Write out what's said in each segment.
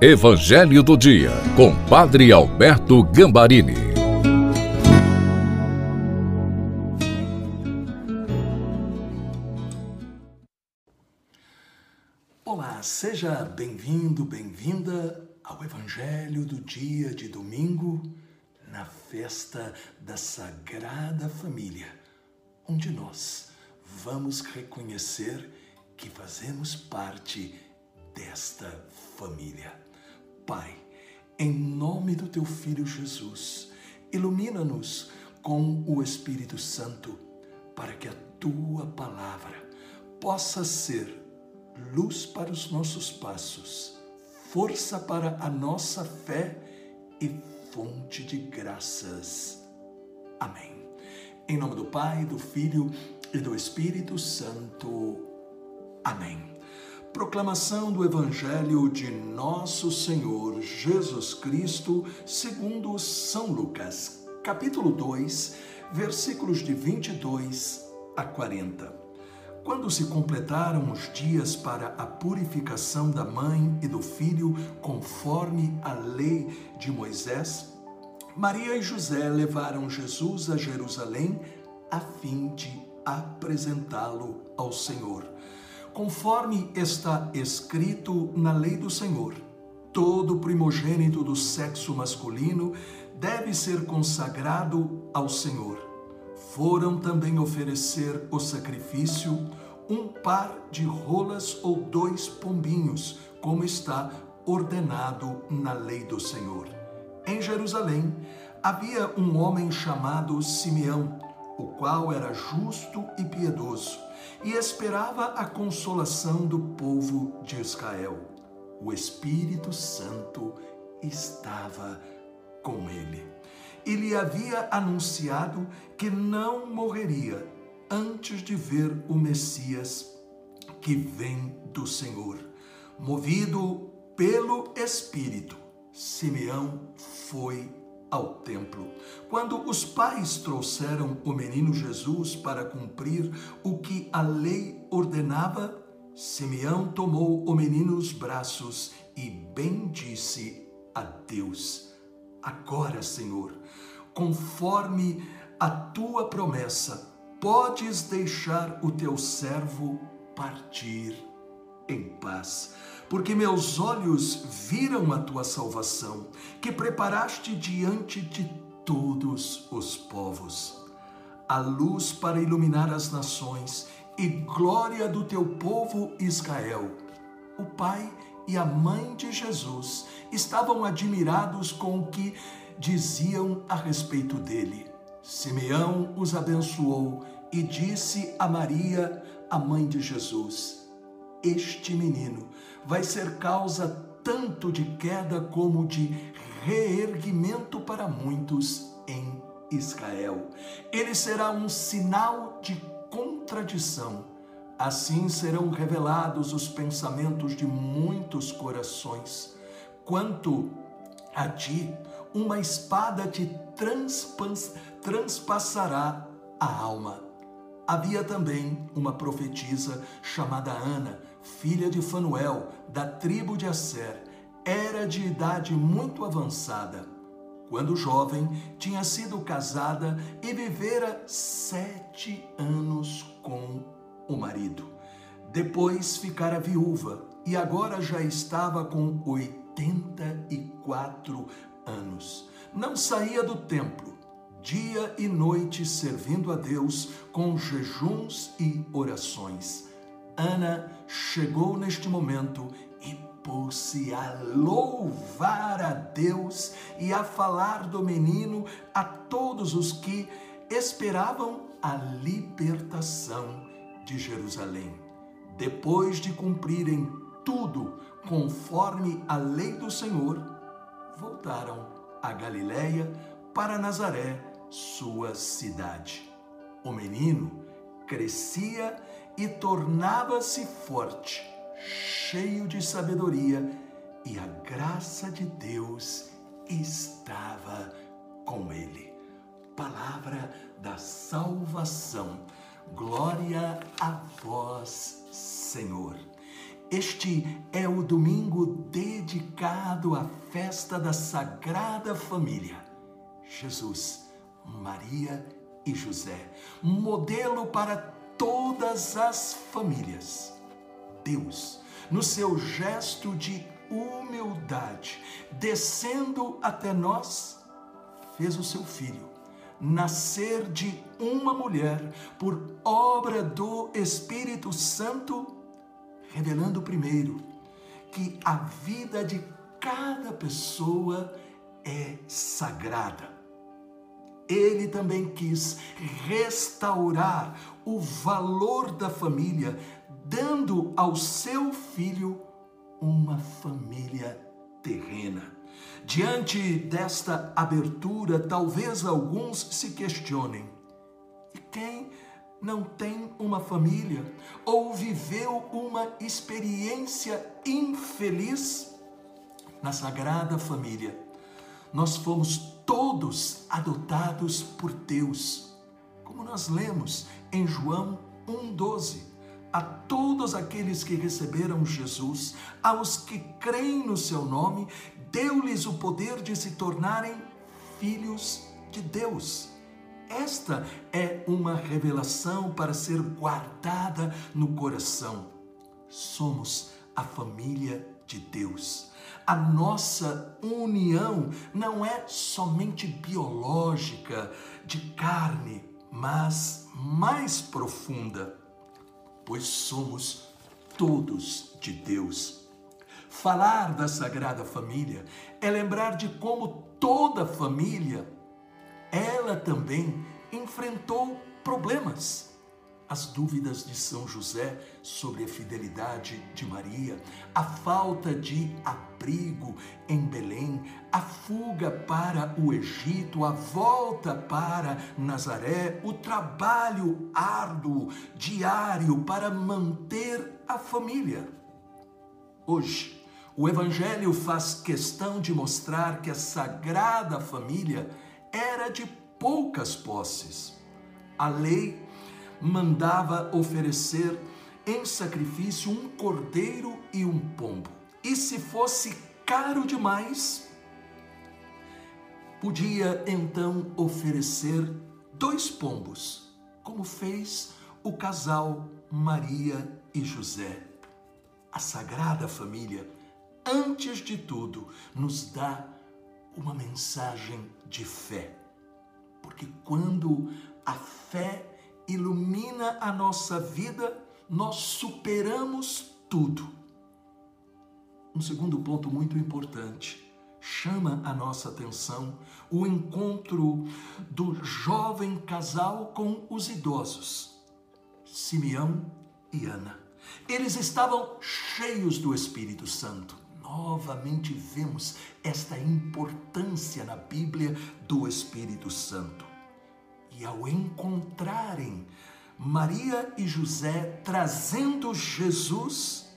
Evangelho do Dia, com Padre Alberto Gambarini. Olá, seja bem-vindo, bem-vinda ao Evangelho do Dia de domingo, na festa da Sagrada Família, onde nós vamos reconhecer que fazemos parte desta família. Pai, em nome do teu Filho Jesus, ilumina-nos com o Espírito Santo para que a tua palavra possa ser luz para os nossos passos, força para a nossa fé e fonte de graças. Amém. Em nome do Pai, do Filho e do Espírito Santo. Amém. Proclamação do Evangelho de Nosso Senhor Jesus Cristo, segundo São Lucas, capítulo 2, versículos de 22 a 40. Quando se completaram os dias para a purificação da mãe e do filho, conforme a lei de Moisés, Maria e José levaram Jesus a Jerusalém a fim de apresentá-lo ao Senhor conforme está escrito na lei do Senhor. Todo primogênito do sexo masculino deve ser consagrado ao Senhor. Foram também oferecer o sacrifício um par de rolas ou dois pombinhos, como está ordenado na lei do Senhor. Em Jerusalém havia um homem chamado Simeão, o qual era justo e piedoso e esperava a consolação do povo de Israel. O Espírito Santo estava com ele. E lhe havia anunciado que não morreria antes de ver o Messias que vem do Senhor. Movido pelo Espírito, Simeão foi ao templo. Quando os pais trouxeram o menino Jesus para cumprir o que a lei ordenava, Simeão tomou o menino nos braços e bendisse a Deus. Agora, Senhor, conforme a tua promessa, podes deixar o teu servo partir em paz porque meus olhos viram a tua salvação, que preparaste diante de todos os povos. A luz para iluminar as nações e glória do teu povo Israel. O pai e a mãe de Jesus estavam admirados com o que diziam a respeito dele. Simeão os abençoou e disse a Maria, a mãe de Jesus: este menino vai ser causa tanto de queda como de reerguimento para muitos em Israel. Ele será um sinal de contradição. Assim serão revelados os pensamentos de muitos corações. Quanto a ti, uma espada te transpassará a alma Havia também uma profetisa chamada Ana, filha de Fanuel, da tribo de Asser. Era de idade muito avançada. Quando jovem, tinha sido casada e vivera sete anos com o marido. Depois ficara viúva e agora já estava com 84 anos. Não saía do templo dia e noite servindo a Deus com jejuns e orações. Ana chegou neste momento e pôs-se a louvar a Deus e a falar do menino a todos os que esperavam a libertação de Jerusalém. Depois de cumprirem tudo conforme a lei do Senhor, voltaram a Galiléia para Nazaré, sua cidade. O menino crescia e tornava-se forte, cheio de sabedoria, e a graça de Deus estava com ele. Palavra da salvação. Glória a vós, Senhor. Este é o domingo dedicado à festa da Sagrada Família. Jesus, Maria e José, modelo para todas as famílias. Deus, no seu gesto de humildade, descendo até nós, fez o seu filho nascer de uma mulher por obra do Espírito Santo, revelando primeiro que a vida de cada pessoa é sagrada. Ele também quis restaurar o valor da família, dando ao seu filho uma família terrena. Diante desta abertura, talvez alguns se questionem: quem não tem uma família ou viveu uma experiência infeliz na Sagrada Família? Nós fomos todos adotados por Deus, como nós lemos em João 1,12 a todos aqueles que receberam Jesus, aos que creem no seu nome, deu-lhes o poder de se tornarem filhos de Deus. Esta é uma revelação para ser guardada no coração. Somos a família de Deus. A nossa união não é somente biológica, de carne, mas mais profunda, pois somos todos de Deus. Falar da Sagrada Família é lembrar de como toda família, ela também enfrentou problemas. As dúvidas de São José sobre a fidelidade de Maria, a falta de abrigo em Belém, a fuga para o Egito, a volta para Nazaré, o trabalho árduo, diário para manter a família. Hoje, o Evangelho faz questão de mostrar que a Sagrada Família era de poucas posses. A lei mandava oferecer em sacrifício um cordeiro e um pombo. E se fosse caro demais, podia então oferecer dois pombos, como fez o casal Maria e José. A Sagrada Família antes de tudo, nos dá uma mensagem de fé. Porque quando a fé ilumina a nossa vida, nós superamos tudo. Um segundo ponto muito importante chama a nossa atenção o encontro do jovem casal com os idosos, Simeão e Ana. Eles estavam cheios do Espírito Santo novamente vemos esta importância na Bíblia do Espírito Santo. E ao encontrarem Maria e José trazendo Jesus,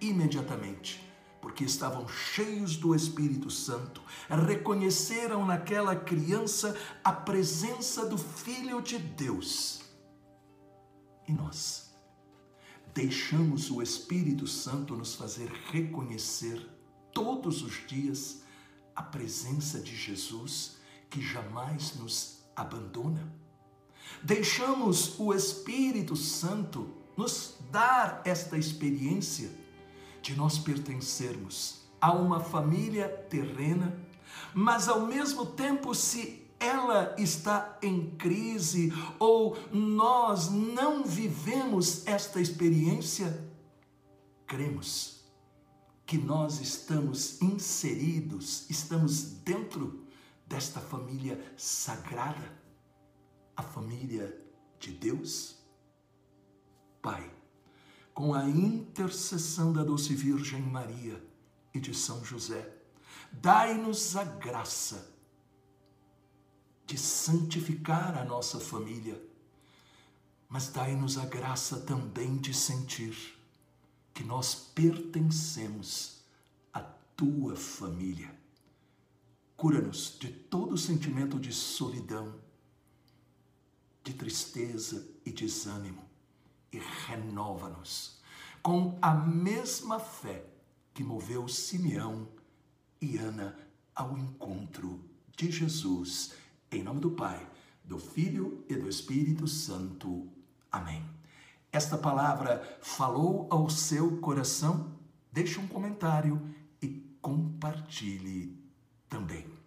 imediatamente, porque estavam cheios do Espírito Santo, reconheceram naquela criança a presença do Filho de Deus. E nós? deixamos o Espírito Santo nos fazer reconhecer todos os dias a presença de Jesus que jamais nos abandona. Deixamos o Espírito Santo nos dar esta experiência de nós pertencermos a uma família terrena, mas ao mesmo tempo se ela está em crise ou nós não vivemos esta experiência, cremos que nós estamos inseridos, estamos dentro desta família sagrada, a família de Deus. Pai, com a intercessão da doce Virgem Maria e de São José, dai-nos a graça de santificar a nossa família, mas dai-nos a graça também de sentir que nós pertencemos à tua família. Cura-nos de todo sentimento de solidão, de tristeza e desânimo e renova-nos com a mesma fé que moveu Simeão e Ana ao encontro de Jesus. Em nome do Pai, do Filho e do Espírito Santo. Amém. Esta palavra falou ao seu coração? Deixe um comentário e compartilhe também.